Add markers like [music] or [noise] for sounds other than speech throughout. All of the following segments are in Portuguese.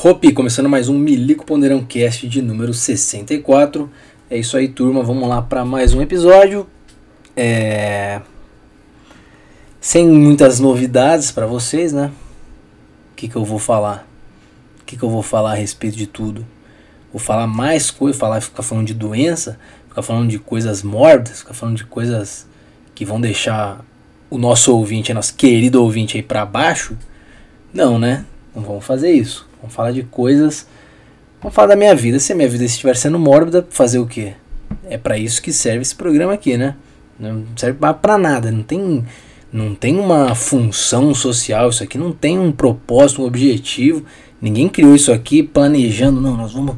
Hopi, começando mais um Milico Ponderão Cast de número 64. É isso aí, turma. Vamos lá para mais um episódio. É... Sem muitas novidades para vocês, né? O que, que eu vou falar? O que, que eu vou falar a respeito de tudo? Vou falar mais coisa, falar, ficar falando de doença, ficar falando de coisas mórbidas, ficar falando de coisas que vão deixar o nosso ouvinte, nosso querido ouvinte aí para baixo? Não, né? Não vamos fazer isso. Vamos falar de coisas. Vamos falar da minha vida. Se a minha vida estiver sendo mórbida, fazer o quê? É para isso que serve esse programa aqui, né? Não serve para nada. Não tem, não tem uma função social. Isso aqui não tem um propósito, um objetivo. Ninguém criou isso aqui planejando. Não, nós vamos,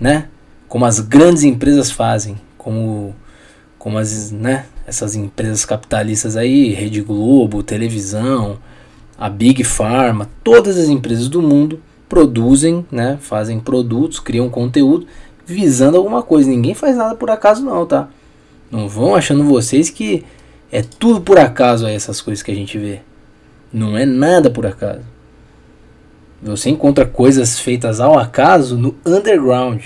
né? Como as grandes empresas fazem, como, como as, né? Essas empresas capitalistas aí, Rede Globo, televisão, a Big Pharma, todas as empresas do mundo produzem, né, fazem produtos, criam conteúdo visando alguma coisa. Ninguém faz nada por acaso não, tá? Não vão achando vocês que é tudo por acaso aí essas coisas que a gente vê. Não é nada por acaso. Você encontra coisas feitas ao acaso no underground,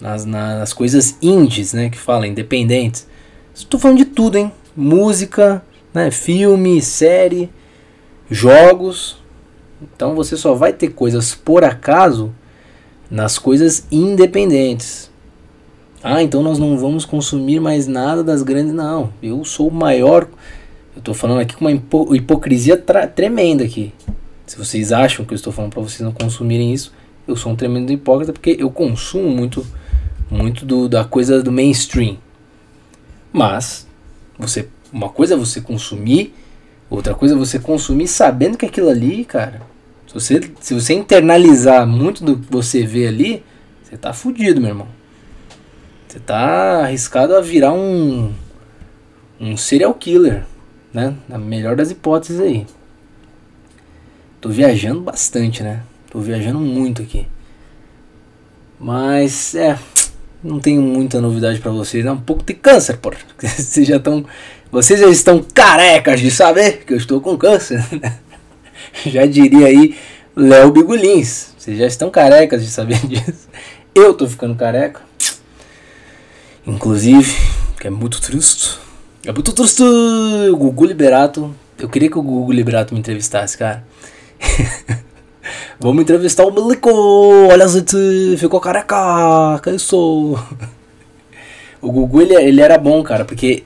nas, nas coisas indies, né, que fala independentes. Estou falando de tudo, hein? Música, né, filme, série, jogos, então você só vai ter coisas por acaso nas coisas independentes. Ah, então nós não vamos consumir mais nada das grandes. Não, eu sou o maior. Eu estou falando aqui com uma hipo hipocrisia tremenda aqui. Se vocês acham que eu estou falando para vocês não consumirem isso, eu sou um tremendo hipócrita porque eu consumo muito, muito do, da coisa do mainstream. Mas você, uma coisa é você consumir, outra coisa é você consumir sabendo que aquilo ali, cara, se você, se você internalizar muito do que você vê ali, você tá fudido, meu irmão. Você tá arriscado a virar um um serial killer, né? Na melhor das hipóteses aí. Tô viajando bastante, né? Tô viajando muito aqui. Mas é, não tenho muita novidade para vocês, é um pouco de câncer, porra. [laughs] Vocês já estão, vocês já estão carecas de saber que eu estou com câncer. [laughs] já diria aí Léo Bigulins. Vocês já estão carecas de saber [laughs] disso. Eu tô ficando careca. Inclusive, que é muito triste. É muito triste. Gugu Liberato. Eu queria que o Gugu Liberato me entrevistasse, cara. [laughs] Vamos entrevistar o Milico. Olha, gente, ficou careca. Que isso? O Gugu, ele, ele era bom, cara, porque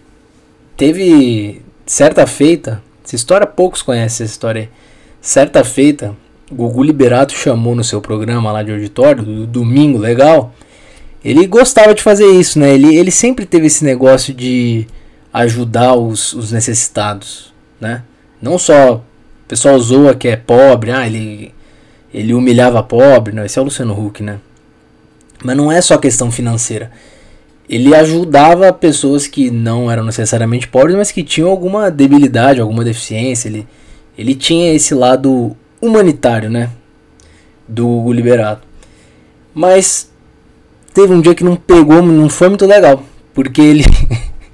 teve certa feita. Essa história, poucos conhecem essa história aí Certa feita, Gugu Liberato chamou no seu programa lá de auditório, do domingo legal. Ele gostava de fazer isso, né? Ele, ele sempre teve esse negócio de ajudar os, os necessitados, né? Não só o pessoal zoa que é pobre, ah, ele, ele humilhava pobre, não, esse é o Luciano Huck, né? Mas não é só questão financeira. Ele ajudava pessoas que não eram necessariamente pobres, mas que tinham alguma debilidade, alguma deficiência. Ele, ele tinha esse lado humanitário, né? Do Hugo Liberato. Mas teve um dia que não pegou, não foi muito legal. Porque ele.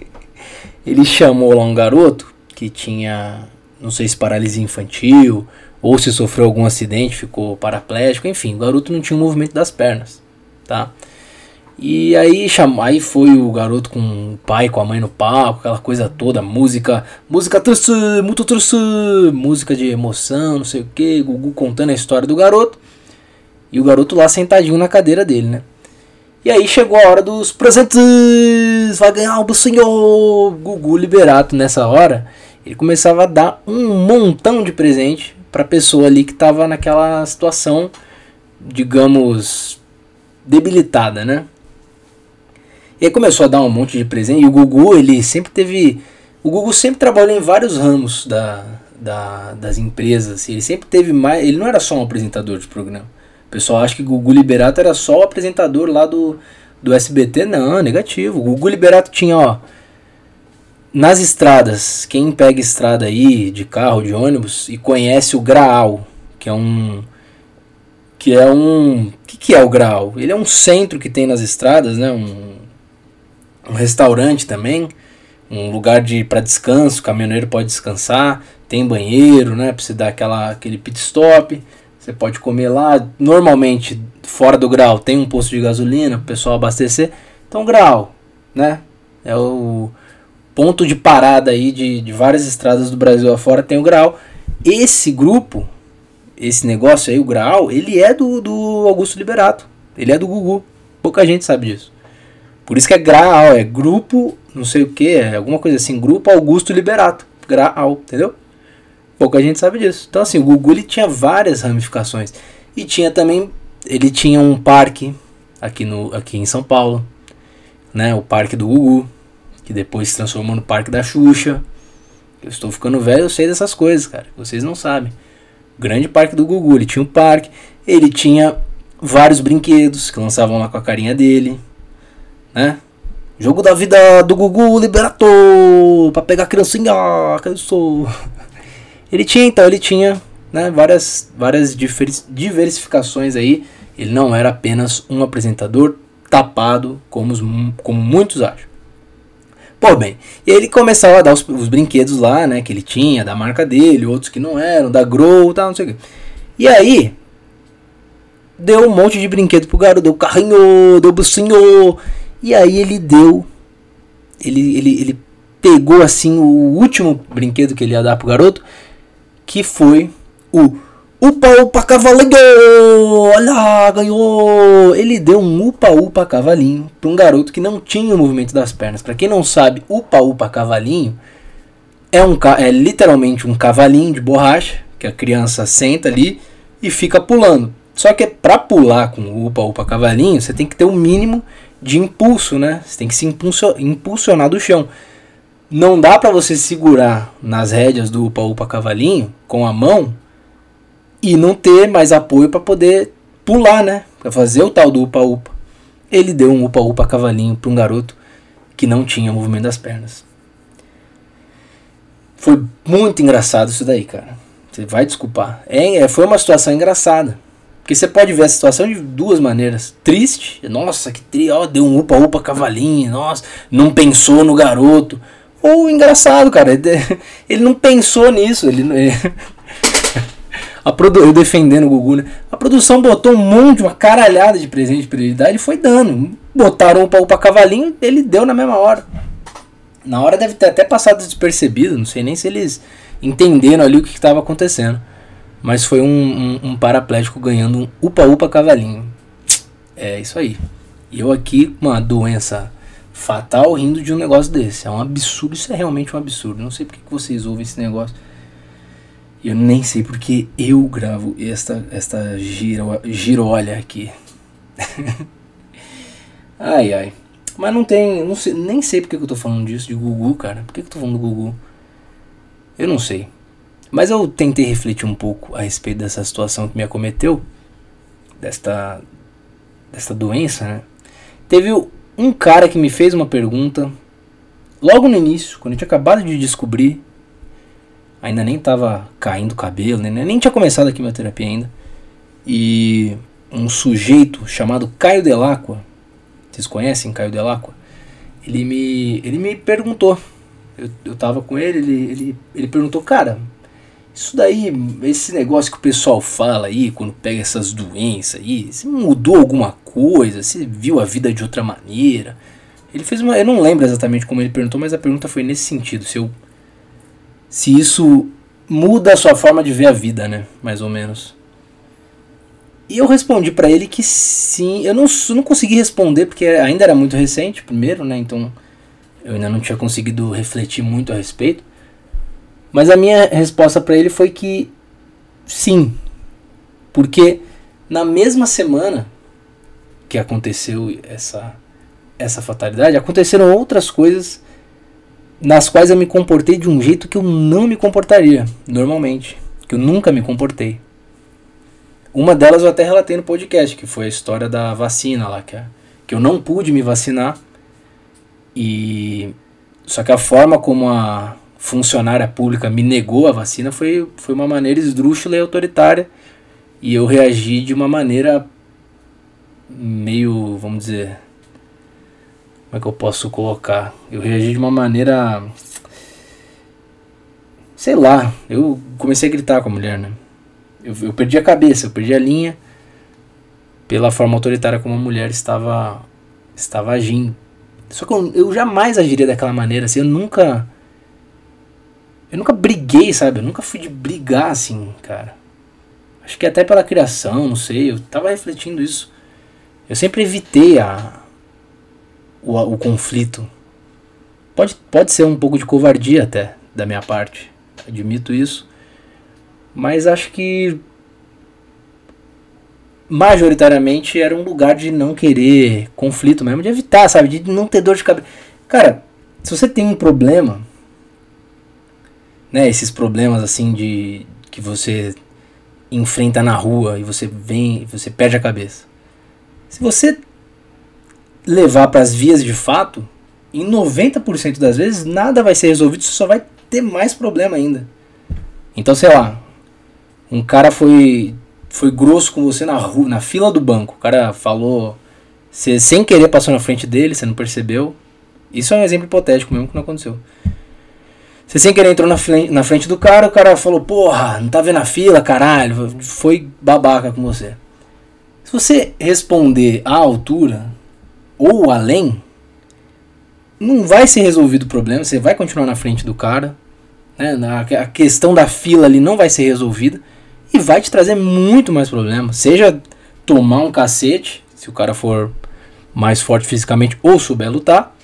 [laughs] ele chamou lá um garoto que tinha, não sei se paralisia infantil, ou se sofreu algum acidente, ficou paraplégico, enfim, o garoto não tinha o movimento das pernas, tá? E aí, aí foi o garoto com o pai, com a mãe no palco, aquela coisa toda, música, música triste, muito triste, música de emoção, não sei o que, Gugu contando a história do garoto. E o garoto lá sentadinho na cadeira dele, né? E aí chegou a hora dos presentes, vai ganhar o senhor Gugu Liberato nessa hora. Ele começava a dar um montão de presente pra pessoa ali que tava naquela situação, digamos, debilitada, né? E aí começou a dar um monte de presente. E o Gugu, ele sempre teve. O Gugu sempre trabalhou em vários ramos da, da, das empresas. Ele sempre teve mais. Ele não era só um apresentador de programa. O pessoal acha que o Gugu Liberato era só o apresentador lá do, do SBT. Não, negativo. O Gugu Liberato tinha, ó. Nas estradas, quem pega estrada aí de carro, de ônibus e conhece o Graal, que é um que é um, o que, que é o Graal? Ele é um centro que tem nas estradas, né? Um, um restaurante também, um lugar de para descanso, o caminhoneiro pode descansar, tem banheiro, né, para você dar aquela aquele pit stop. Você pode comer lá, normalmente fora do grau tem um posto de gasolina para o pessoal abastecer. Então grau, né? É o ponto de parada aí de, de várias estradas do Brasil afora tem o grau. Esse grupo, esse negócio aí, o grau, ele é do, do Augusto Liberato. Ele é do Gugu. Pouca gente sabe disso. Por isso que é grau, é grupo, não sei o que, é alguma coisa assim, grupo Augusto Liberato. Grau, entendeu? Pouca gente sabe disso. Então assim, o Gugu ele tinha várias ramificações. E tinha também, ele tinha um parque aqui, no, aqui em São Paulo, né? O parque do Gugu, que depois se transformou no parque da Xuxa. Eu estou ficando velho, eu sei dessas coisas, cara. Vocês não sabem. Grande parque do Gugu, ele tinha um parque, ele tinha vários brinquedos que lançavam lá com a carinha dele, né? Jogo da vida do Gugu Liberator para pegar a criancinha, que eu sou. [laughs] Ele tinha então, ele tinha, né, várias várias diversificações aí. Ele não era apenas um apresentador tapado como, os, como muitos acham. Pô, bem, e ele começava a dar os, os, brinquedos lá, né, que ele tinha, da marca dele, outros que não eram, da Grow, tal, não sei o quê. E aí, deu um monte de brinquedo pro garoto, deu carrinho, deu bucinho, e aí ele deu. Ele, ele, ele pegou assim o último brinquedo que ele ia dar pro garoto, que foi o Upa Upa Cavalinho! Olha, ganhou! Ele deu um Upa Upa Cavalinho para um garoto que não tinha o movimento das pernas. Para quem não sabe, Upa Upa Cavalinho é, um, é literalmente um cavalinho de borracha que a criança senta ali e fica pulando. Só que para pular com o Upa Upa Cavalinho, você tem que ter o um mínimo de impulso, né? Você tem que se impulsionar do chão. Não dá para você segurar nas rédeas do Upa Upa Cavalinho com a mão e não ter mais apoio para poder pular, né? Para fazer o tal do Upa Upa. Ele deu um Upa Upa Cavalinho para um garoto que não tinha movimento das pernas. Foi muito engraçado isso daí, cara. Você vai desculpar. É, é foi uma situação engraçada. Porque você pode ver a situação de duas maneiras. Triste, nossa, que triste, ó, deu um upa-upa cavalinho, nossa, não pensou no garoto. Ou engraçado, cara, ele [laughs] não pensou nisso, ele, ele [laughs] a produ eu defendendo o Gugu, né? A produção botou um monte, uma caralhada de presente ele dar, ele foi dando. Botaram o upa-upa cavalinho, ele deu na mesma hora. Na hora deve ter até passado despercebido, não sei nem se eles entenderam ali o que estava acontecendo. Mas foi um, um, um paraplégico ganhando um upa-upa cavalinho. É isso aí. E eu aqui, uma doença fatal, rindo de um negócio desse. É um absurdo, isso é realmente um absurdo. Não sei porque que vocês ouvem esse negócio. Eu nem sei porque eu gravo esta, esta giro, girolha aqui. [laughs] ai ai. Mas não tem. Não sei, nem sei porque que eu tô falando disso, de Gugu, cara. Por que, que eu tô falando do Gugu? Eu não sei. Mas eu tentei refletir um pouco a respeito dessa situação que me acometeu, desta, desta doença, né? Teve um cara que me fez uma pergunta logo no início, quando eu tinha acabado de descobrir, ainda nem tava caindo o cabelo, né? nem tinha começado a quimioterapia ainda. E um sujeito chamado Caio Delacqua, vocês conhecem Caio Delacqua? Ele me, ele me perguntou. Eu, eu tava com ele, ele, ele, ele perguntou, cara, isso daí, esse negócio que o pessoal fala aí, quando pega essas doenças aí, você mudou alguma coisa? Você viu a vida de outra maneira? Ele fez uma. Eu não lembro exatamente como ele perguntou, mas a pergunta foi nesse sentido. Se, eu, se isso muda a sua forma de ver a vida, né? Mais ou menos. E eu respondi para ele que sim. Eu não, não consegui responder porque ainda era muito recente, primeiro, né? Então eu ainda não tinha conseguido refletir muito a respeito. Mas a minha resposta para ele foi que sim. Porque na mesma semana que aconteceu essa essa fatalidade, aconteceram outras coisas nas quais eu me comportei de um jeito que eu não me comportaria normalmente, que eu nunca me comportei. Uma delas eu até relatei no podcast, que foi a história da vacina lá, que, que eu não pude me vacinar. E só que a forma como a, funcionária pública me negou a vacina foi, foi uma maneira esdrúxula e autoritária. E eu reagi de uma maneira meio, vamos dizer. Como é que eu posso colocar? Eu reagi de uma maneira. Sei lá, eu comecei a gritar com a mulher, né? Eu, eu perdi a cabeça, eu perdi a linha pela forma autoritária como a mulher estava estava agindo. Só que eu, eu jamais agiria daquela maneira, assim, eu nunca eu nunca briguei, sabe? Eu nunca fui de brigar assim, cara. Acho que até pela criação, não sei, eu tava refletindo isso. Eu sempre evitei a o, o conflito. Pode, pode ser um pouco de covardia até da minha parte, admito isso. Mas acho que majoritariamente era um lugar de não querer conflito mesmo, de evitar, sabe? De não ter dor de cabeça. Cara, se você tem um problema, né? Esses problemas assim de que você enfrenta na rua e você vem, você perde a cabeça. Se você levar para as vias de fato, em 90% das vezes nada vai ser resolvido, você só vai ter mais problema ainda. Então, sei lá, um cara foi foi grosso com você na rua, na fila do banco. O cara falou, você sem querer passou na frente dele, você não percebeu. Isso é um exemplo hipotético mesmo que não aconteceu. Você sem querer entrou na frente, na frente do cara, o cara falou, porra, não tá vendo a fila, caralho. Foi babaca com você. Se você responder à altura ou além, não vai ser resolvido o problema, você vai continuar na frente do cara. Né? A questão da fila ali não vai ser resolvida e vai te trazer muito mais problema. Seja tomar um cacete, se o cara for mais forte fisicamente ou souber lutar,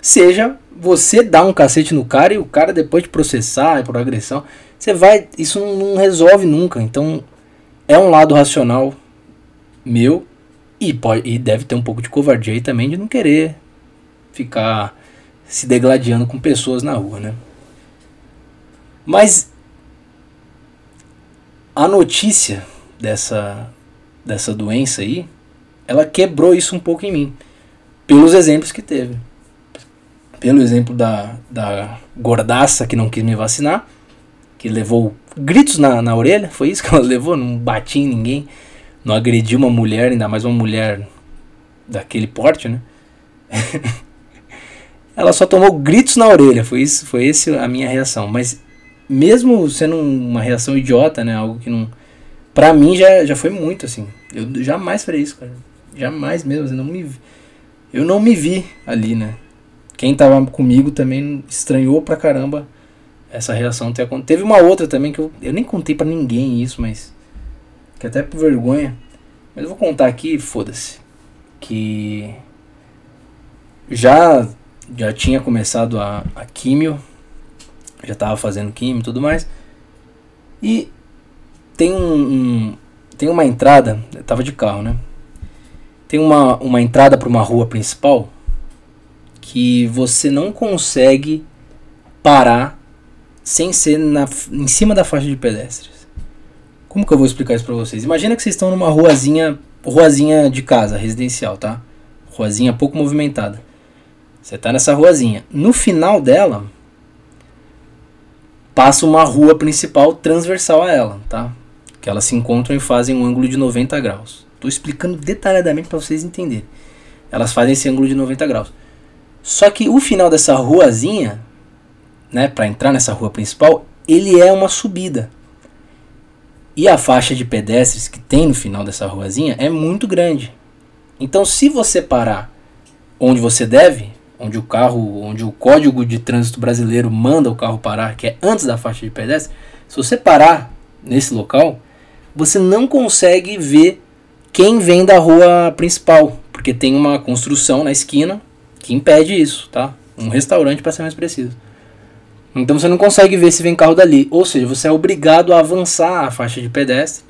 seja você dar um cacete no cara e o cara depois de processar por agressão, você vai, isso não, não resolve nunca. Então é um lado racional meu e pode e deve ter um pouco de covardia aí também de não querer ficar se degladiando com pessoas na rua, né? Mas a notícia dessa, dessa doença aí, ela quebrou isso um pouco em mim. Pelos exemplos que teve. Pelo exemplo da, da gordaça que não quis me vacinar, que levou gritos na, na orelha, foi isso que ela [laughs] levou, não bati em ninguém, não agrediu uma mulher, ainda mais uma mulher daquele porte, né? [laughs] ela só tomou gritos na orelha, foi isso, foi esse a minha reação, mas mesmo sendo uma reação idiota, né? Algo que não. Pra mim já, já foi muito, assim. Eu jamais farei isso, cara. Jamais mesmo. Eu não me, eu não me vi ali, né? Quem tava comigo também estranhou pra caramba essa reação ter acontecido. Teve uma outra também que eu, eu nem contei para ninguém isso, mas. Que até por vergonha. Mas eu vou contar aqui, foda-se. Que. Já, já tinha começado a, a químio já estava fazendo química e tudo mais. E tem um, um, tem uma entrada, eu tava de carro, né? Tem uma, uma entrada para uma rua principal que você não consegue parar sem ser na, em cima da faixa de pedestres. Como que eu vou explicar isso para vocês? Imagina que vocês estão numa ruazinha, ruazinha de casa, residencial, tá? Ruazinha pouco movimentada. Você tá nessa ruazinha. No final dela, passa uma rua principal transversal a ela, tá? Que elas se encontram e fazem um ângulo de 90 graus. Estou explicando detalhadamente para vocês entenderem. Elas fazem esse ângulo de 90 graus. Só que o final dessa ruazinha, né, para entrar nessa rua principal, ele é uma subida. E a faixa de pedestres que tem no final dessa ruazinha é muito grande. Então, se você parar onde você deve, onde o carro, onde o código de trânsito brasileiro manda o carro parar, que é antes da faixa de pedestre, se você parar nesse local, você não consegue ver quem vem da rua principal, porque tem uma construção na esquina que impede isso, tá? Um restaurante para ser mais preciso. Então você não consegue ver se vem carro dali, ou seja, você é obrigado a avançar a faixa de pedestre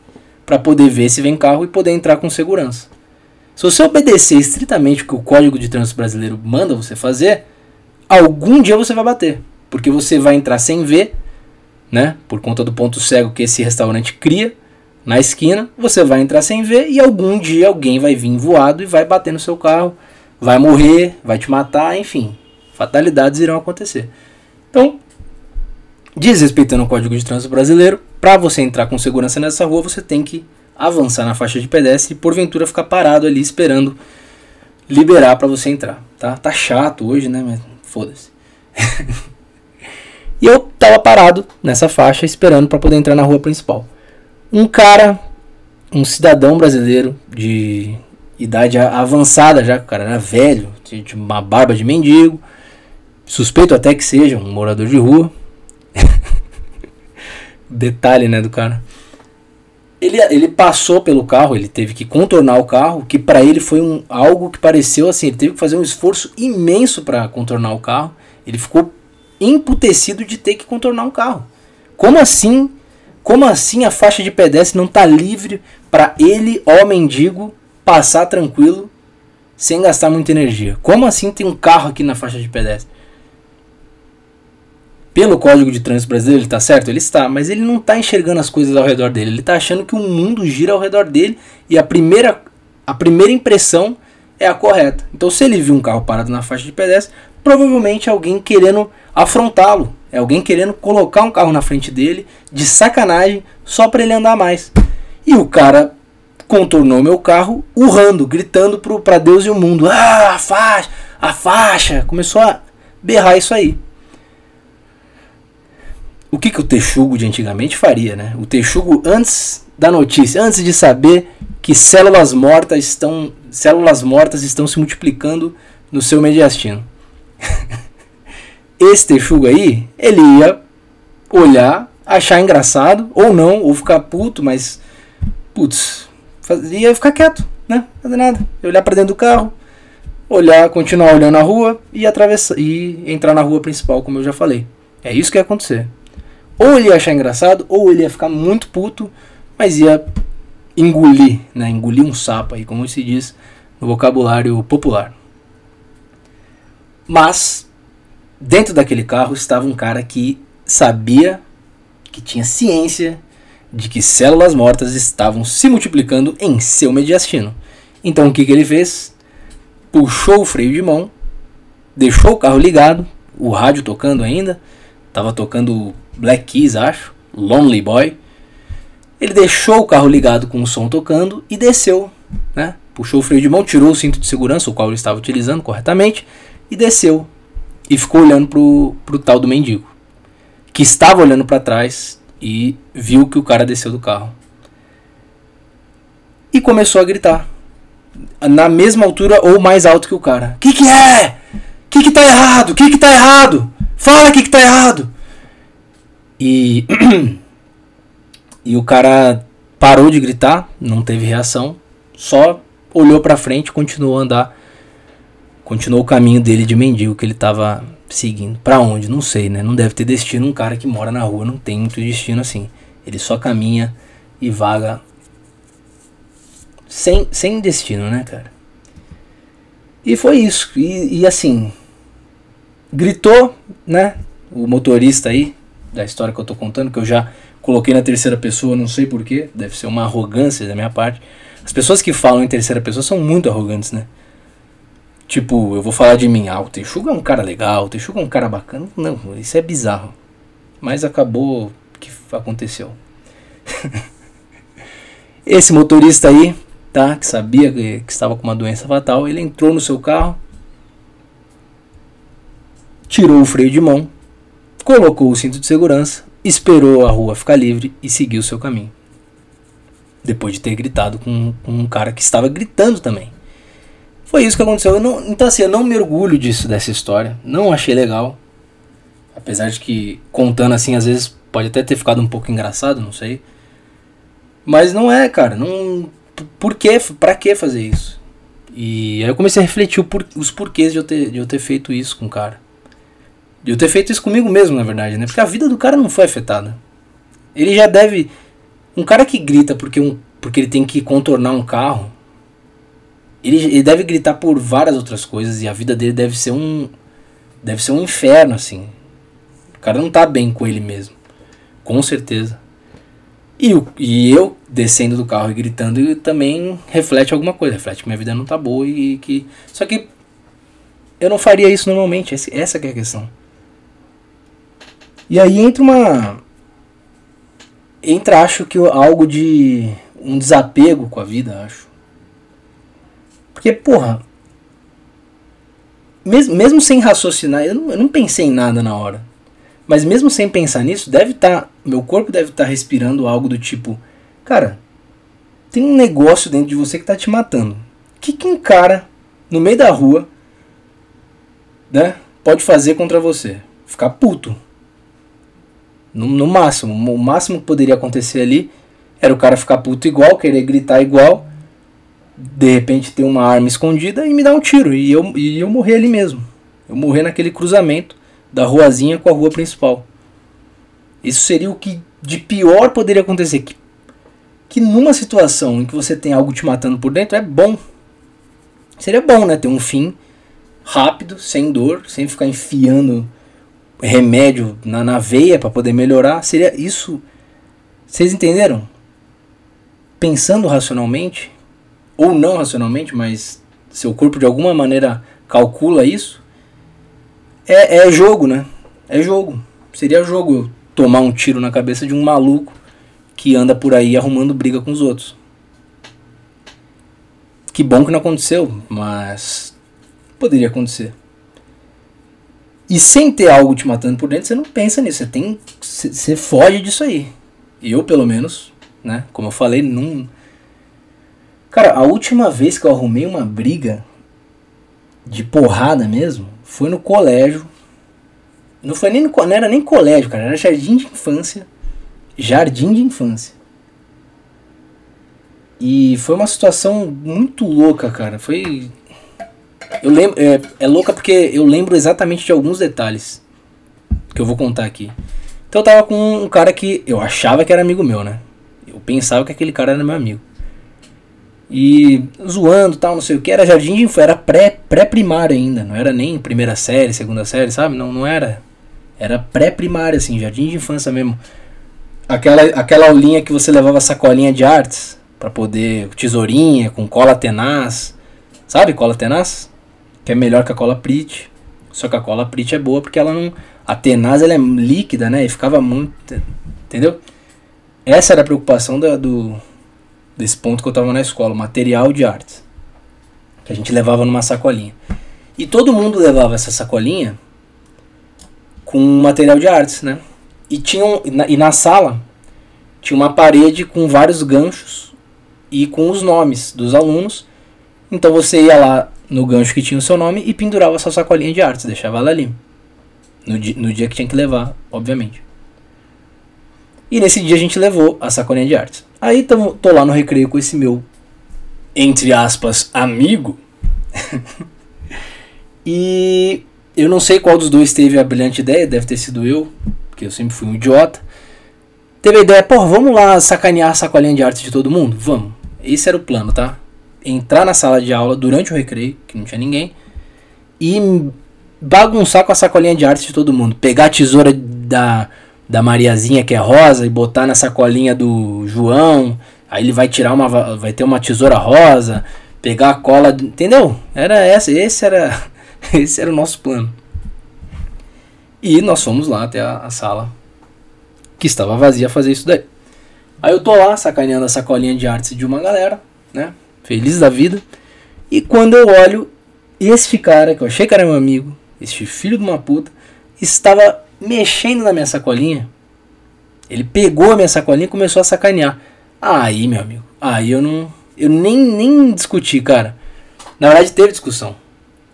para poder ver se vem carro e poder entrar com segurança. Se você obedecer estritamente o que o Código de Trânsito Brasileiro manda você fazer, algum dia você vai bater. Porque você vai entrar sem ver, né? Por conta do ponto cego que esse restaurante cria na esquina, você vai entrar sem ver e algum dia alguém vai vir voado e vai bater no seu carro, vai morrer, vai te matar, enfim. Fatalidades irão acontecer. Então, desrespeitando o Código de Trânsito Brasileiro, para você entrar com segurança nessa rua, você tem que avançar na faixa de pedestre e porventura ficar parado ali esperando liberar para você entrar, tá? Tá chato hoje, né, mas foda-se. [laughs] e eu tava parado nessa faixa esperando para poder entrar na rua principal. Um cara, um cidadão brasileiro de idade avançada já, o cara era velho, tinha uma barba de mendigo, suspeito até que seja um morador de rua. [laughs] Detalhe, né, do cara. Ele, ele passou pelo carro, ele teve que contornar o carro, que para ele foi um, algo que pareceu assim, ele teve que fazer um esforço imenso para contornar o carro. Ele ficou emputecido de ter que contornar um carro. Como assim? Como assim a faixa de pedestre não está livre para ele, ó mendigo, passar tranquilo sem gastar muita energia? Como assim tem um carro aqui na faixa de pedestre? Pelo Código de Trânsito Brasileiro, ele está certo? Ele está, mas ele não está enxergando as coisas ao redor dele. Ele está achando que o mundo gira ao redor dele e a primeira, a primeira impressão é a correta. Então, se ele viu um carro parado na faixa de pedestre, provavelmente alguém querendo afrontá-lo. É alguém querendo colocar um carro na frente dele de sacanagem só para ele andar mais. E o cara contornou meu carro urrando, gritando para Deus e o mundo: "Ah, a faixa, a faixa!" Começou a berrar isso aí. O que, que o texugo de antigamente faria, né? O texugo antes da notícia, antes de saber que células mortas estão, células mortas estão se multiplicando no seu mediastino. [laughs] Esse texugo aí, ele ia olhar, achar engraçado, ou não, ou ficar puto, mas, putz, ia ficar quieto, né? Fazer nada. Ia olhar para dentro do carro, olhar, continuar olhando a rua e atravessar e entrar na rua principal, como eu já falei. É isso que ia acontecer. Ou ele ia achar engraçado, ou ele ia ficar muito puto, mas ia engolir, né? Engolir um sapo aí, como se diz no vocabulário popular. Mas dentro daquele carro estava um cara que sabia, que tinha ciência de que células mortas estavam se multiplicando em seu mediastino. Então o que, que ele fez? Puxou o freio de mão, deixou o carro ligado, o rádio tocando ainda, estava tocando Black Keys, acho, Lonely Boy. Ele deixou o carro ligado com o som tocando e desceu, né? Puxou o freio de mão, tirou o cinto de segurança, o qual ele estava utilizando corretamente, e desceu e ficou olhando pro, pro tal do mendigo, que estava olhando para trás e viu que o cara desceu do carro. E começou a gritar. Na mesma altura ou mais alto que o cara. Que que é? Que que tá errado? Que que tá errado? Fala que que tá errado. E [clears throat] e o cara parou de gritar, não teve reação, só olhou para frente e continuou a andar continuou o caminho dele de mendigo que ele estava seguindo. Para onde? Não sei, né? Não deve ter destino. Um cara que mora na rua não tem muito destino assim. Ele só caminha e vaga sem, sem destino, né, cara? E foi isso. E, e assim, gritou, né? O motorista aí, da história que eu tô contando, que eu já coloquei na terceira pessoa, não sei porquê, deve ser uma arrogância da minha parte. As pessoas que falam em terceira pessoa são muito arrogantes, né? Tipo, eu vou falar de mim, ah, o Texuga é um cara legal, o Texuga é um cara bacana. Não, isso é bizarro. Mas acabou que aconteceu. [laughs] Esse motorista aí, tá, que sabia que, que estava com uma doença fatal, ele entrou no seu carro, tirou o freio de mão, colocou o cinto de segurança, esperou a rua ficar livre e seguiu seu caminho. Depois de ter gritado com, com um cara que estava gritando também. Foi isso que aconteceu. Não, então, assim, eu não me orgulho disso, dessa história. Não achei legal. Apesar de que, contando assim, às vezes pode até ter ficado um pouco engraçado, não sei. Mas não é, cara. Não, por que? Pra que fazer isso? E aí eu comecei a refletir por, os porquês de eu, ter, de eu ter feito isso com o cara. De eu ter feito isso comigo mesmo, na verdade, né? Porque a vida do cara não foi afetada. Ele já deve. Um cara que grita porque, um, porque ele tem que contornar um carro ele, ele deve gritar por várias outras coisas e a vida dele deve ser um. Deve ser um inferno, assim. O cara não tá bem com ele mesmo. Com certeza. E, e eu descendo do carro e gritando também reflete alguma coisa. Reflete que minha vida não tá boa e que. Só que eu não faria isso normalmente. Essa é a questão. E aí entra uma. Entra, acho que algo de. Um desapego com a vida, acho. Porque, porra. Mesmo, mesmo sem raciocinar, eu não, eu não pensei em nada na hora. Mas mesmo sem pensar nisso, deve estar. Tá, meu corpo deve estar tá respirando algo do tipo. Cara, tem um negócio dentro de você que tá te matando. O que, que um cara no meio da rua né, pode fazer contra você? Ficar puto. No, no máximo. O máximo que poderia acontecer ali era o cara ficar puto igual, querer gritar igual, de repente ter uma arma escondida e me dar um tiro. E eu, e eu morrer ali mesmo. Eu morrer naquele cruzamento da ruazinha com a rua principal. Isso seria o que de pior poderia acontecer. Que, que numa situação em que você tem algo te matando por dentro é bom. Seria bom, né? Ter um fim rápido, sem dor, sem ficar enfiando remédio na, na veia para poder melhorar. Seria isso. Vocês entenderam? Pensando racionalmente, ou não racionalmente, mas seu corpo de alguma maneira calcula isso, é, é jogo, né? É jogo. Seria jogo tomar um tiro na cabeça de um maluco que anda por aí arrumando briga com os outros. Que bom que não aconteceu, mas poderia acontecer. E sem ter algo te matando por dentro, você não pensa nisso. Você tem. Você foge disso aí. Eu, pelo menos, né? Como eu falei, não. Cara, a última vez que eu arrumei uma briga de porrada mesmo foi no colégio. Não foi nem no, não era nem colégio, cara, era jardim de infância. Jardim de infância. E foi uma situação muito louca, cara. Foi eu lembro, é, é louca porque eu lembro exatamente de alguns detalhes que eu vou contar aqui. Então eu tava com um cara que eu achava que era amigo meu, né? Eu pensava que aquele cara era meu amigo. E zoando tal, não sei o que, era jardim de infância, era pré, pré-primário ainda, não era nem primeira série, segunda série, sabe? Não, não era. Era pré-primário, assim, jardim de infância mesmo. Aquela, aquela aulinha que você levava sacolinha de artes para poder. tesourinha, com cola tenaz. Sabe cola tenaz? que é melhor que a cola Prit. Só que a cola Prit é boa porque ela não. A tenaz ela é líquida, né? E ficava muito. Entendeu? Essa era a preocupação da, do, desse ponto que eu tava na escola, material de artes. Que a gente levava numa sacolinha. E todo mundo levava essa sacolinha com material de artes, né? E, tinham, e na sala tinha uma parede com vários ganchos e com os nomes dos alunos. Então você ia lá no gancho que tinha o seu nome e pendurava sua sacolinha de artes, deixava ela ali. No dia, no dia que tinha que levar, obviamente. E nesse dia a gente levou a sacolinha de artes. Aí tamo, tô lá no recreio com esse meu, entre aspas, amigo. [laughs] e eu não sei qual dos dois teve a brilhante ideia, deve ter sido eu, porque eu sempre fui um idiota. Teve a ideia, pô, vamos lá sacanear a sacolinha de artes de todo mundo? Vamos. Esse era o plano, tá? entrar na sala de aula durante o recreio, que não tinha ninguém, e bagunçar com a sacolinha de arte de todo mundo. Pegar a tesoura da, da Mariazinha, que é rosa, e botar na sacolinha do João. Aí ele vai tirar uma. Vai ter uma tesoura rosa. Pegar a cola. Entendeu? Era essa. Esse era. [laughs] Esse era o nosso plano. E nós fomos lá até a, a sala. Que estava vazia fazer isso daí. Aí eu tô lá sacaneando a sacolinha de artes de uma galera, né? feliz da vida. E quando eu olho, esse cara, que eu achei que era meu amigo, este filho de uma puta, estava mexendo na minha sacolinha. Ele pegou a minha sacolinha e começou a sacanear. Aí, meu amigo, aí eu não. Eu nem, nem discuti, cara. Na verdade, teve discussão.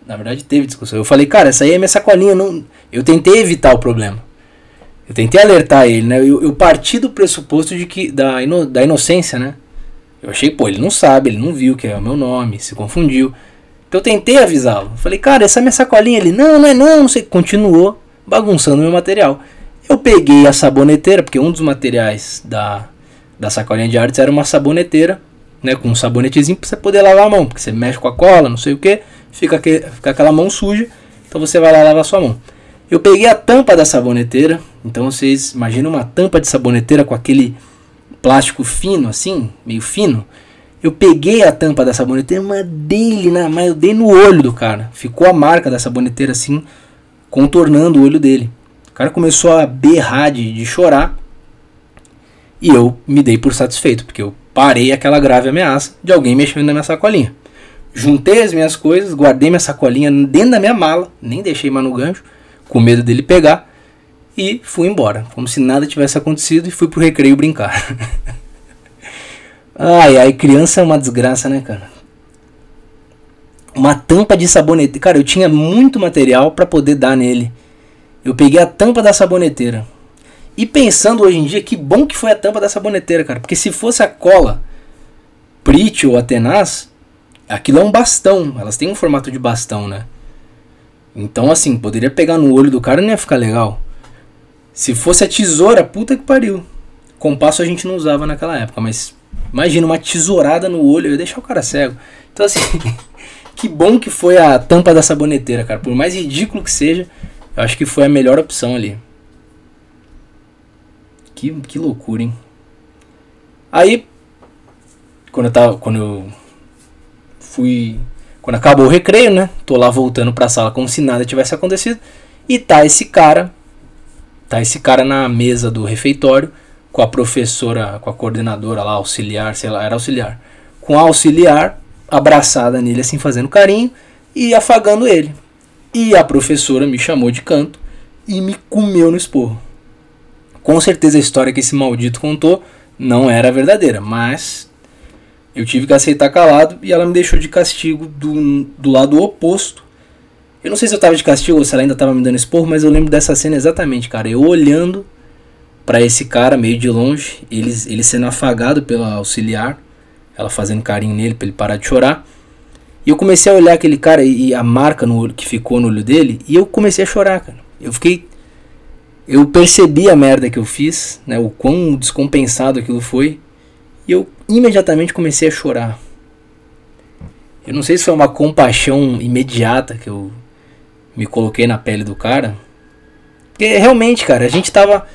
Na verdade, teve discussão. Eu falei, cara, essa aí é minha sacolinha. Não... Eu tentei evitar o problema. Eu tentei alertar ele, né? Eu, eu parti do pressuposto de que da, ino, da inocência, né? Eu achei, pô, ele não sabe, ele não viu que é o meu nome, se confundiu. Então eu tentei avisá-lo. Falei, cara, essa é minha sacolinha. Ele, não, não é não, não sei. Continuou bagunçando meu material. Eu peguei a saboneteira, porque um dos materiais da, da sacolinha de artes era uma saboneteira, né? Com um sabonetezinho pra você poder lavar a mão. Porque você mexe com a cola, não sei o que, fica, fica aquela mão suja. Então você vai lá lavar sua mão. Eu peguei a tampa da saboneteira. Então vocês imaginam uma tampa de saboneteira com aquele plástico fino, assim, meio fino. Eu peguei a tampa da saboneteira, mandei ele na, mas eu dei no olho do cara. Ficou a marca da saboneteira assim, contornando o olho dele. O cara começou a berrar de, de chorar. E eu me dei por satisfeito, porque eu parei aquela grave ameaça de alguém mexendo na minha sacolinha. Juntei as minhas coisas, guardei minha sacolinha dentro da minha mala, nem deixei mais no gancho, com medo dele pegar e fui embora, como se nada tivesse acontecido e fui pro recreio brincar. [laughs] Ai, ai, criança é uma desgraça, né, cara? Uma tampa de sabonete. Cara, eu tinha muito material para poder dar nele. Eu peguei a tampa da saboneteira. E pensando hoje em dia, que bom que foi a tampa da saboneteira, cara. Porque se fosse a cola Prit ou Atenas, aquilo é um bastão. Elas têm um formato de bastão, né? Então, assim, poderia pegar no olho do cara e não ia ficar legal. Se fosse a tesoura, puta que pariu. Compasso a gente não usava naquela época, mas imagina uma tesourada no olho, ia deixar o cara cego. Então, assim, [laughs] que bom que foi a tampa da saboneteira, cara. Por mais ridículo que seja, eu acho que foi a melhor opção ali. Que, que loucura, hein? Aí, quando eu tava. Quando eu fui. Quando acabou o recreio, né? Tô lá voltando pra sala como se nada tivesse acontecido. E tá esse cara. Tá esse cara na mesa do refeitório com a professora, com a coordenadora lá, auxiliar, sei lá, era auxiliar. Com a auxiliar abraçada nele, assim, fazendo carinho e afagando ele. E a professora me chamou de canto e me comeu no esporro. Com certeza a história que esse maldito contou não era verdadeira, mas eu tive que aceitar calado e ela me deixou de castigo do, do lado oposto. Eu não sei se eu tava de castigo ou se ela ainda tava me dando esporro, mas eu lembro dessa cena exatamente, cara. Eu olhando para esse cara meio de longe, ele, ele sendo afagado pela auxiliar, ela fazendo carinho nele para ele parar de chorar. E eu comecei a olhar aquele cara e a marca no olho que ficou no olho dele, e eu comecei a chorar, cara. Eu fiquei eu percebi a merda que eu fiz, né, o quão descompensado aquilo foi, e eu imediatamente comecei a chorar. Eu não sei se foi uma compaixão imediata que eu me coloquei na pele do cara, porque realmente, cara, a gente tava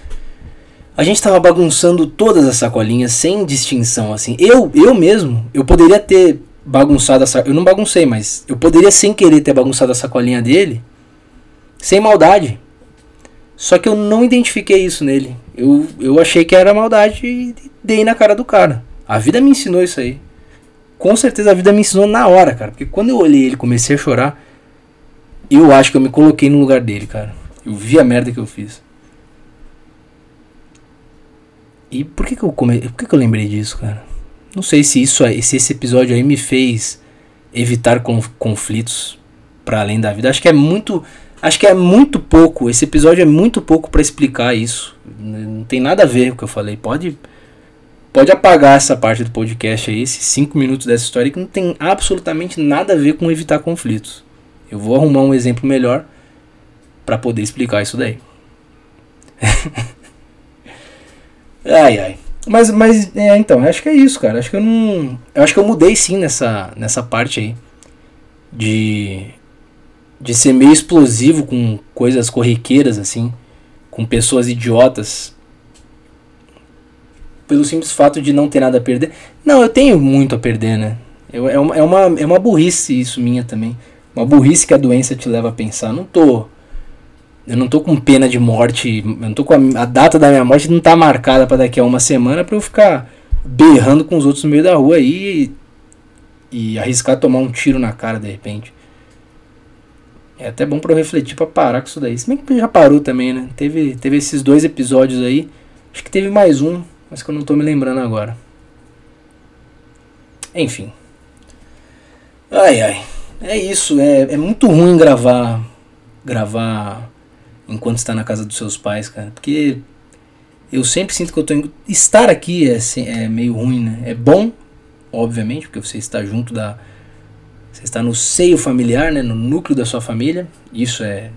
a gente tava bagunçando todas as sacolinhas sem distinção, assim. Eu, eu mesmo, eu poderia ter bagunçado a sacolinha. Eu não baguncei, mas eu poderia sem querer ter bagunçado a sacolinha dele. Sem maldade. Só que eu não identifiquei isso nele. Eu, eu achei que era maldade e dei na cara do cara. A vida me ensinou isso aí. Com certeza a vida me ensinou na hora, cara. Porque quando eu olhei ele comecei a chorar, eu acho que eu me coloquei no lugar dele, cara. Eu vi a merda que eu fiz. E por que, que eu come... por que, que eu lembrei disso, cara? Não sei se isso aí, se esse episódio aí me fez evitar conflitos para além da vida. Acho que é muito, acho que é muito pouco. Esse episódio é muito pouco para explicar isso. Não tem nada a ver com o que eu falei. Pode pode apagar essa parte do podcast aí, esses 5 minutos dessa história que não tem absolutamente nada a ver com evitar conflitos. Eu vou arrumar um exemplo melhor para poder explicar isso daí. [laughs] Ai, ai. Mas, mas é, então, acho que é isso, cara. Acho que eu não. Eu acho que eu mudei sim nessa, nessa parte aí. De. De ser meio explosivo com coisas corriqueiras, assim. Com pessoas idiotas. Pelo simples fato de não ter nada a perder. Não, eu tenho muito a perder, né? Eu, é, uma, é, uma, é uma burrice isso minha também. Uma burrice que a doença te leva a pensar. Não tô eu não tô com pena de morte, eu não tô com a, a data da minha morte não tá marcada para daqui a uma semana para eu ficar berrando com os outros no meio da rua aí e, e arriscar tomar um tiro na cara de repente. É até bom para eu refletir para parar com isso daí. Se bem que já parou também, né? Teve, teve esses dois episódios aí. Acho que teve mais um, mas que eu não tô me lembrando agora. Enfim. Ai ai. É isso, é, é muito ruim gravar gravar enquanto está na casa dos seus pais, cara. Porque eu sempre sinto que eu tô em... estar aqui é, é meio ruim, né? É bom, obviamente, porque você está junto da você está no seio familiar, né, no núcleo da sua família. Isso é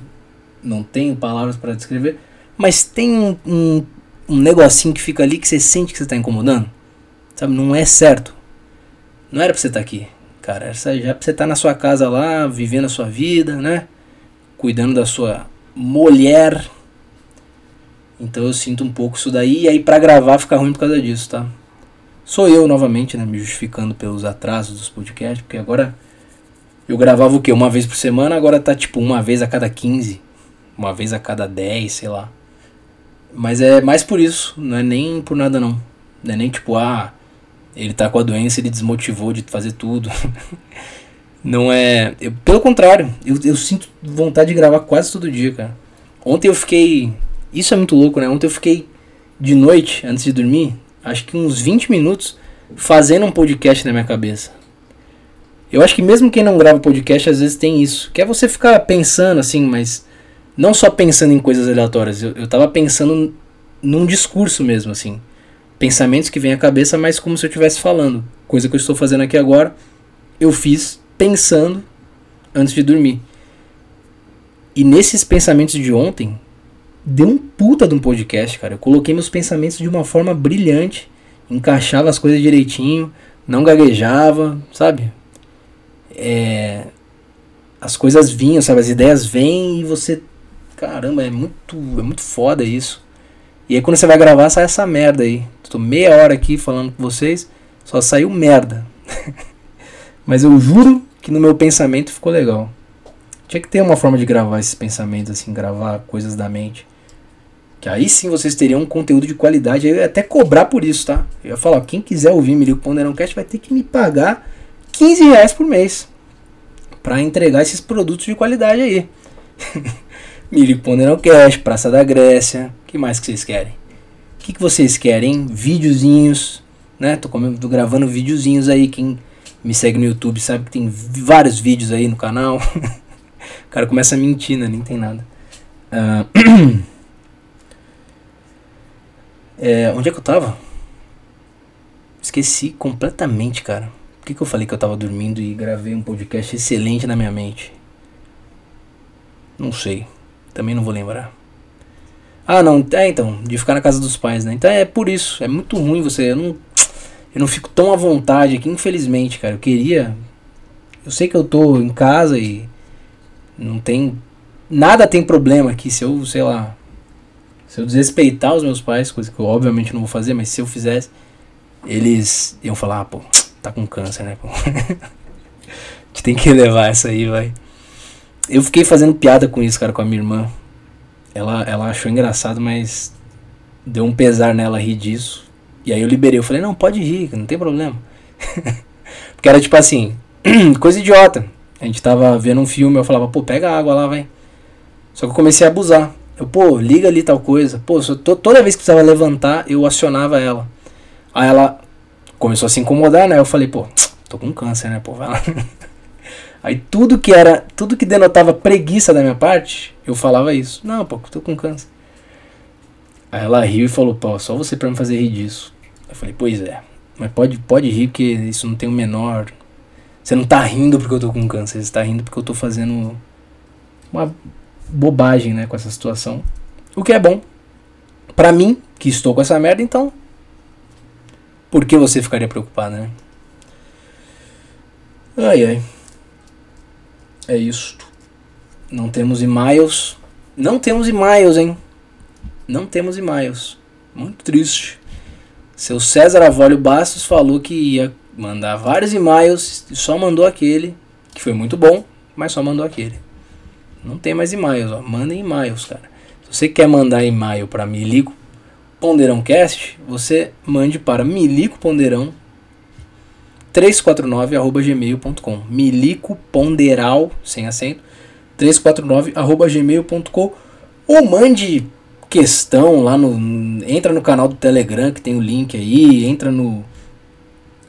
não tenho palavras para descrever, mas tem um, um, um negocinho que fica ali que você sente que você está incomodando. Sabe, não é certo. Não era para você estar tá aqui, cara. Era já para você estar tá na sua casa lá, vivendo a sua vida, né? Cuidando da sua mulher. Então eu sinto um pouco isso daí. E aí pra gravar fica ruim por causa disso, tá? Sou eu novamente, né? Me justificando pelos atrasos dos podcasts. Porque agora eu gravava o quê? Uma vez por semana. Agora tá tipo uma vez a cada 15. Uma vez a cada 10, sei lá. Mas é mais por isso. Não é nem por nada não. Não é nem tipo, ah, ele tá com a doença, ele desmotivou de fazer tudo. [laughs] Não é. Eu, pelo contrário, eu, eu sinto vontade de gravar quase todo dia, cara. Ontem eu fiquei. Isso é muito louco, né? Ontem eu fiquei de noite, antes de dormir, acho que uns 20 minutos fazendo um podcast na minha cabeça. Eu acho que mesmo quem não grava podcast às vezes tem isso. Que é você ficar pensando assim, mas não só pensando em coisas aleatórias. Eu, eu tava pensando num discurso mesmo, assim. Pensamentos que vêm à cabeça, mas como se eu estivesse falando. Coisa que eu estou fazendo aqui agora, eu fiz pensando antes de dormir. E nesses pensamentos de ontem, deu um puta de um podcast, cara. Eu coloquei meus pensamentos de uma forma brilhante, encaixava as coisas direitinho, não gaguejava, sabe? é, as coisas vinham, sabe? As ideias vêm e você. Caramba, é muito, é muito foda isso. E aí quando você vai gravar, sai essa merda aí. Tô meia hora aqui falando com vocês, só saiu merda. [laughs] Mas eu juro que no meu pensamento ficou legal. Tinha que ter uma forma de gravar esses pensamentos, assim, gravar coisas da mente. Que aí sim vocês teriam um conteúdo de qualidade. Eu ia até cobrar por isso, tá? Eu ia falar, quem quiser ouvir Milico Ponderão Cast vai ter que me pagar 15 reais por mês para entregar esses produtos de qualidade aí. [laughs] Milico Ponderão Cash, Praça da Grécia, que mais que vocês querem? O que, que vocês querem? Videozinhos, né? Tô, tô gravando videozinhos aí, quem me segue no YouTube sabe que tem vários vídeos aí no canal. o [laughs] cara começa a mentir, né? Nem tem nada. Uh, [clears throat] é, onde é que eu tava? Esqueci completamente, cara que, que eu falei que eu tava dormindo e gravei um podcast excelente na minha mente? Não sei. Também não vou lembrar. Ah, não. É, então. De ficar na casa dos pais, né? Então é por isso. É muito ruim você. Eu não, eu não fico tão à vontade aqui, infelizmente, cara. Eu queria. Eu sei que eu tô em casa e. Não tem. Nada tem problema aqui. Se eu, sei lá. Se eu desrespeitar os meus pais, coisa que eu obviamente não vou fazer, mas se eu fizesse, eles iam falar, ah, pô, tá com câncer, né? [laughs] a gente tem que levar essa aí, vai. Eu fiquei fazendo piada com isso, cara, com a minha irmã. Ela, ela achou engraçado, mas deu um pesar nela rir disso. E aí eu liberei, eu falei, não, pode rir, não tem problema. [laughs] Porque era tipo assim, [clears throat] coisa idiota. A gente tava vendo um filme, eu falava, pô, pega água lá, vai. Só que eu comecei a abusar. Eu, pô, liga ali tal coisa. Pô, toda vez que precisava levantar, eu acionava ela. Aí ela começou a se incomodar, né? Eu falei, pô, tô com câncer, né? Pô, vai lá. [laughs] Aí tudo que era, tudo que denotava preguiça da minha parte, eu falava isso. Não, pô, tô com câncer. Aí ela riu e falou, pô, só você pra me fazer rir disso. Eu falei, pois é. Mas pode, pode rir porque isso não tem o menor. Você não tá rindo porque eu tô com câncer, você tá rindo porque eu tô fazendo uma bobagem, né, com essa situação. O que é bom. Pra mim, que estou com essa merda, então por que você ficaria preocupado, né? Ai ai. É isto. Não temos e-mails. Não temos e-mails, hein? Não temos e-mails. Muito triste. Seu César Avolio Bastos falou que ia mandar vários e-mails e só mandou aquele, que foi muito bom, mas só mandou aquele. Não tem mais e-mails, ó. Mandem e-mails, cara. Se você quer mandar e-mail para Milico ponderãocast, você mande para milicoponderão 349@gmail.com. Milico ponderal sem acento 349@gmail.com ou mande questão lá no entra no canal do Telegram que tem o link aí, entra no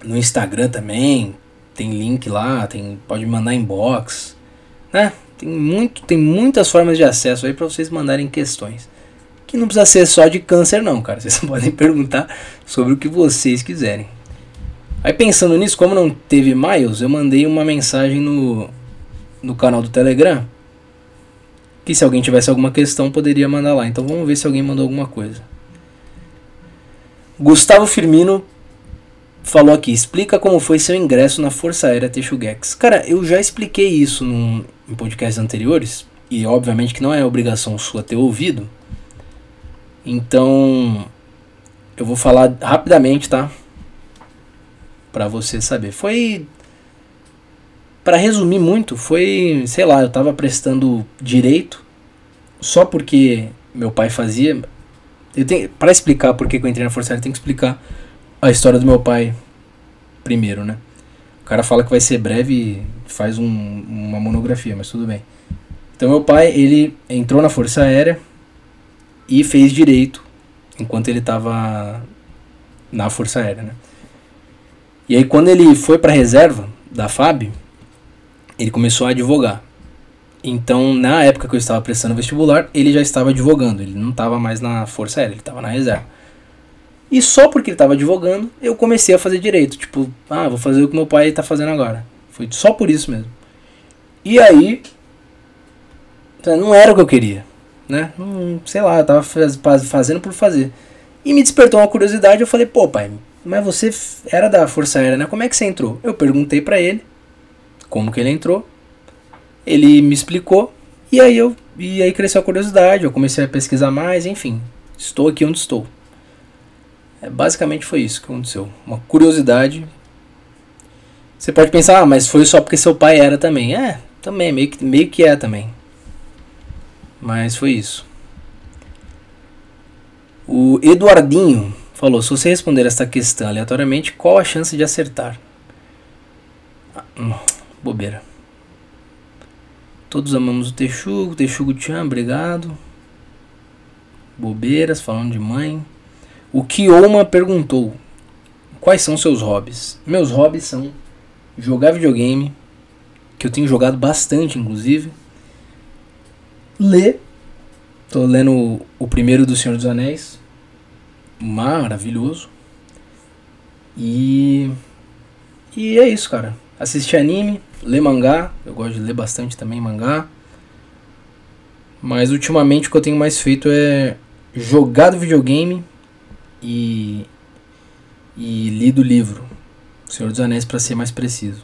no Instagram também, tem link lá, tem pode mandar inbox, né? Tem muito tem muitas formas de acesso aí para vocês mandarem questões que não precisa ser só de câncer não, cara. [laughs] Vocês podem perguntar sobre o que vocês quiserem. Aí pensando nisso, como não teve miles, eu mandei uma mensagem no, no canal do Telegram. Que se alguém tivesse alguma questão, poderia mandar lá. Então vamos ver se alguém mandou alguma coisa. Gustavo Firmino falou aqui: explica como foi seu ingresso na Força Aérea Texuguex. Cara, eu já expliquei isso num, em podcasts anteriores. E obviamente que não é obrigação sua ter ouvido. Então, eu vou falar rapidamente, tá? Para você saber. Foi para resumir muito, foi, sei lá, eu tava prestando direito só porque meu pai fazia. Eu tenho para explicar por que eu entrei na Força Aérea, tenho que explicar a história do meu pai primeiro, né? O cara fala que vai ser breve e faz um, uma monografia, mas tudo bem. Então meu pai, ele entrou na Força Aérea e fez direito enquanto ele estava na Força Aérea, né? E aí quando ele foi pra reserva da FAB, ele começou a advogar. Então, na época que eu estava prestando vestibular, ele já estava advogando. Ele não estava mais na Força Aérea, ele estava na reserva. E só porque ele estava advogando, eu comecei a fazer direito. Tipo, ah, vou fazer o que meu pai está fazendo agora. Foi só por isso mesmo. E aí, não era o que eu queria, né? Não, sei lá, eu tava fazendo por fazer. E me despertou uma curiosidade, eu falei, pô pai, mas você era da Força Aérea, né? Como é que você entrou? Eu perguntei para ele como que ele entrou. Ele me explicou e aí eu e aí cresceu a curiosidade, eu comecei a pesquisar mais, enfim. Estou aqui onde estou. É, basicamente foi isso que aconteceu. Uma curiosidade. Você pode pensar, ah, mas foi só porque seu pai era também. É, também, meio que, meio que é também. Mas foi isso. O Eduardinho falou: se você responder esta questão aleatoriamente, qual a chance de acertar? Bobeira. Todos amamos o Texugo, Texugo te ama, obrigado. Bobeiras, falando de mãe. O Kioma perguntou: Quais são seus hobbies? Meus hobbies são jogar videogame, que eu tenho jogado bastante, inclusive. Ler. Tô lendo o primeiro do Senhor dos Anéis. Maravilhoso. E. E é isso, cara. Assistir anime, ler mangá. Eu gosto de ler bastante também mangá. Mas ultimamente o que eu tenho mais feito é jogado videogame e, e lido livro. Senhor dos Anéis para ser mais preciso.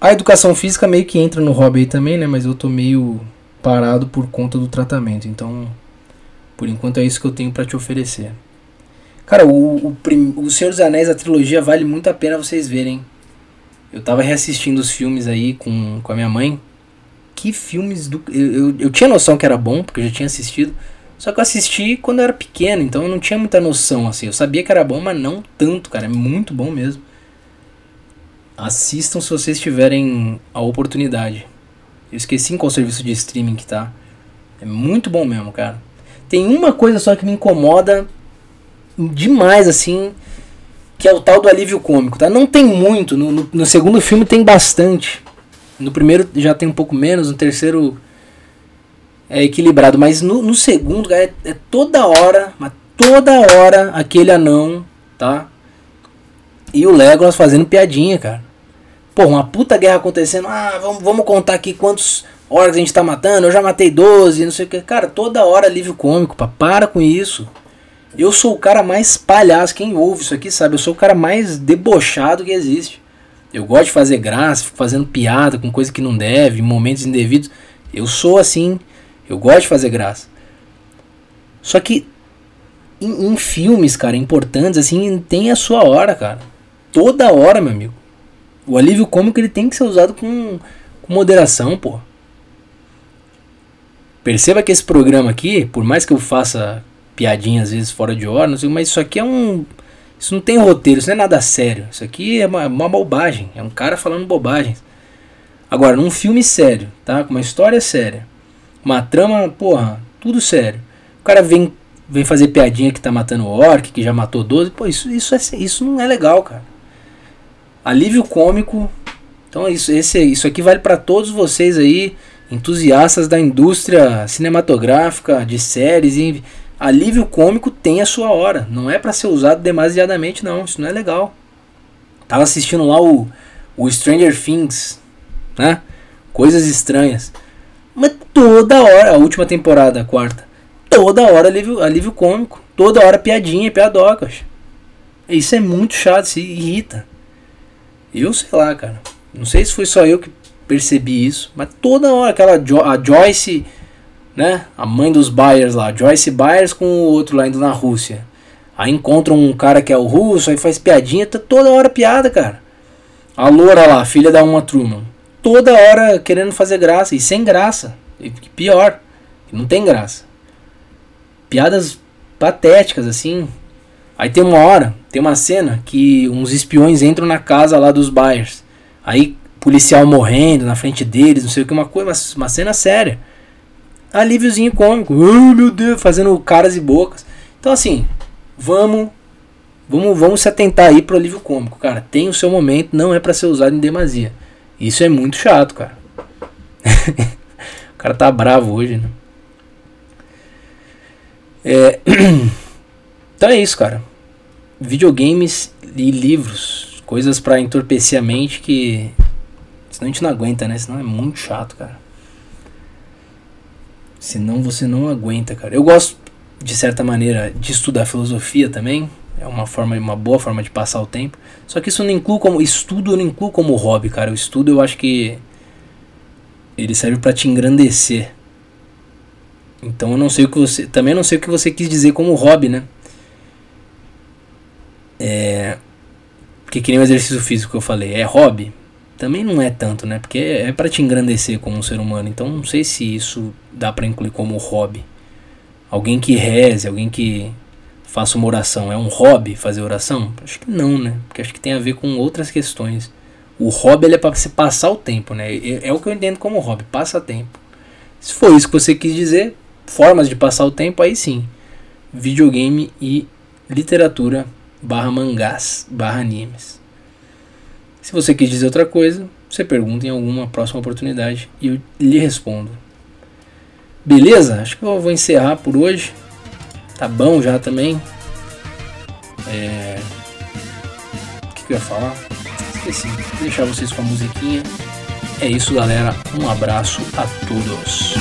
A educação física meio que entra no hobby aí também, né? Mas eu tô meio parado por conta do tratamento. Então, por enquanto é isso que eu tenho para te oferecer. Cara, o, o, o Senhor dos Anéis, a trilogia, vale muito a pena vocês verem. Eu tava reassistindo os filmes aí com, com a minha mãe. Que filmes do. Eu, eu, eu tinha noção que era bom, porque eu já tinha assistido. Só que eu assisti quando eu era pequeno, então eu não tinha muita noção, assim. Eu sabia que era bom, mas não tanto, cara. É muito bom mesmo. Assistam se vocês tiverem a oportunidade. Eu esqueci em qual serviço de streaming que tá. É muito bom mesmo, cara. Tem uma coisa só que me incomoda demais, assim, que é o tal do alívio cômico, tá? Não tem muito. No, no, no segundo filme tem bastante. No primeiro já tem um pouco menos, no terceiro é equilibrado. Mas no, no segundo, é, é toda hora, mas toda hora aquele anão, tá? E o Legolas fazendo piadinha, cara. Pô, uma puta guerra acontecendo. Ah, vamos, vamos contar aqui quantos orcs a gente tá matando. Eu já matei 12, não sei o que. Cara, toda hora alívio cômico, pá. Para com isso. Eu sou o cara mais palhaço. Quem ouve isso aqui sabe. Eu sou o cara mais debochado que existe. Eu gosto de fazer graça, fico fazendo piada com coisa que não deve, momentos indevidos. Eu sou assim. Eu gosto de fazer graça. Só que em, em filmes, cara, importantes, assim, tem a sua hora, cara. Toda hora, meu amigo. O alívio cômico ele tem que ser usado com, com moderação, pô. Perceba que esse programa aqui, por mais que eu faça piadinha às vezes fora de hora, não sei, mas isso aqui é um. Isso não tem roteiro, isso não é nada sério. Isso aqui é uma, uma bobagem. É um cara falando bobagens. Agora, num filme sério, tá? Com uma história séria uma trama, porra, tudo sério. O cara vem, vem fazer piadinha que tá matando o orc, que já matou 12. Pô, isso, isso, é, isso não é legal, cara. Alívio cômico. Então isso, esse, isso aqui vale para todos vocês aí, entusiastas da indústria cinematográfica, de séries. E alívio cômico tem a sua hora. Não é para ser usado demasiadamente, não. Isso não é legal. Tava assistindo lá o, o Stranger Things, né? Coisas estranhas. Mas toda hora, a última temporada, a quarta, toda hora alívio, alívio cômico, toda hora piadinha, piadocas. Isso é muito chato, se irrita. Eu sei lá, cara. Não sei se foi só eu que percebi isso, mas toda hora aquela jo a Joyce, né, a mãe dos Byers lá, Joyce Byers com o outro lá indo na Rússia. Aí encontram um cara que é o russo, aí faz piadinha, tá toda hora piada, cara. A loura lá, filha da Uma Truman toda hora querendo fazer graça e sem graça. E pior, não tem graça. Piadas patéticas assim. Aí tem uma hora, tem uma cena que uns espiões entram na casa lá dos Byers. Aí policial morrendo na frente deles, não sei o que, uma coisa, uma, uma cena séria. Alíviozinho cômico. Ai meu Deus, fazendo caras e bocas. Então assim, vamos Vamos, vamos se atentar aí pro alívio cômico, cara. Tem o seu momento, não é para ser usado em demasia. Isso é muito chato, cara. [laughs] o cara tá bravo hoje, né? É... [clears throat] então é isso, cara. Videogames e livros. Coisas para entorpecer a mente que. Senão a gente não aguenta, né? Senão é muito chato, cara. Senão você não aguenta, cara. Eu gosto, de certa maneira, de estudar filosofia também. É uma forma, uma boa forma de passar o tempo. Só que isso não inclui como estudo, eu não incluo como hobby, cara. O estudo eu acho que ele serve para te engrandecer. Então eu não sei o que você, também não sei o que você quis dizer como hobby, né? É, porque que nem o exercício físico que eu falei, é hobby? Também não é tanto, né? Porque é, para te engrandecer como um ser humano. Então não sei se isso dá para incluir como hobby. Alguém que reze, alguém que faça uma oração, é um hobby fazer oração? Acho que não, né? Porque acho que tem a ver com outras questões. O hobby é para você passar o tempo, né? É, é o que eu entendo como hobby, passa tempo. Se for isso que você quis dizer, formas de passar o tempo, aí sim. Videogame e literatura barra mangás barra animes. Se você quis dizer outra coisa, você pergunta em alguma próxima oportunidade e eu lhe respondo. Beleza? Acho que eu vou encerrar por hoje. Tá bom já também. É... O que, eu ia falar? Esqueci. Vou deixar vocês com a musiquinha. É isso, galera. Um abraço a todos.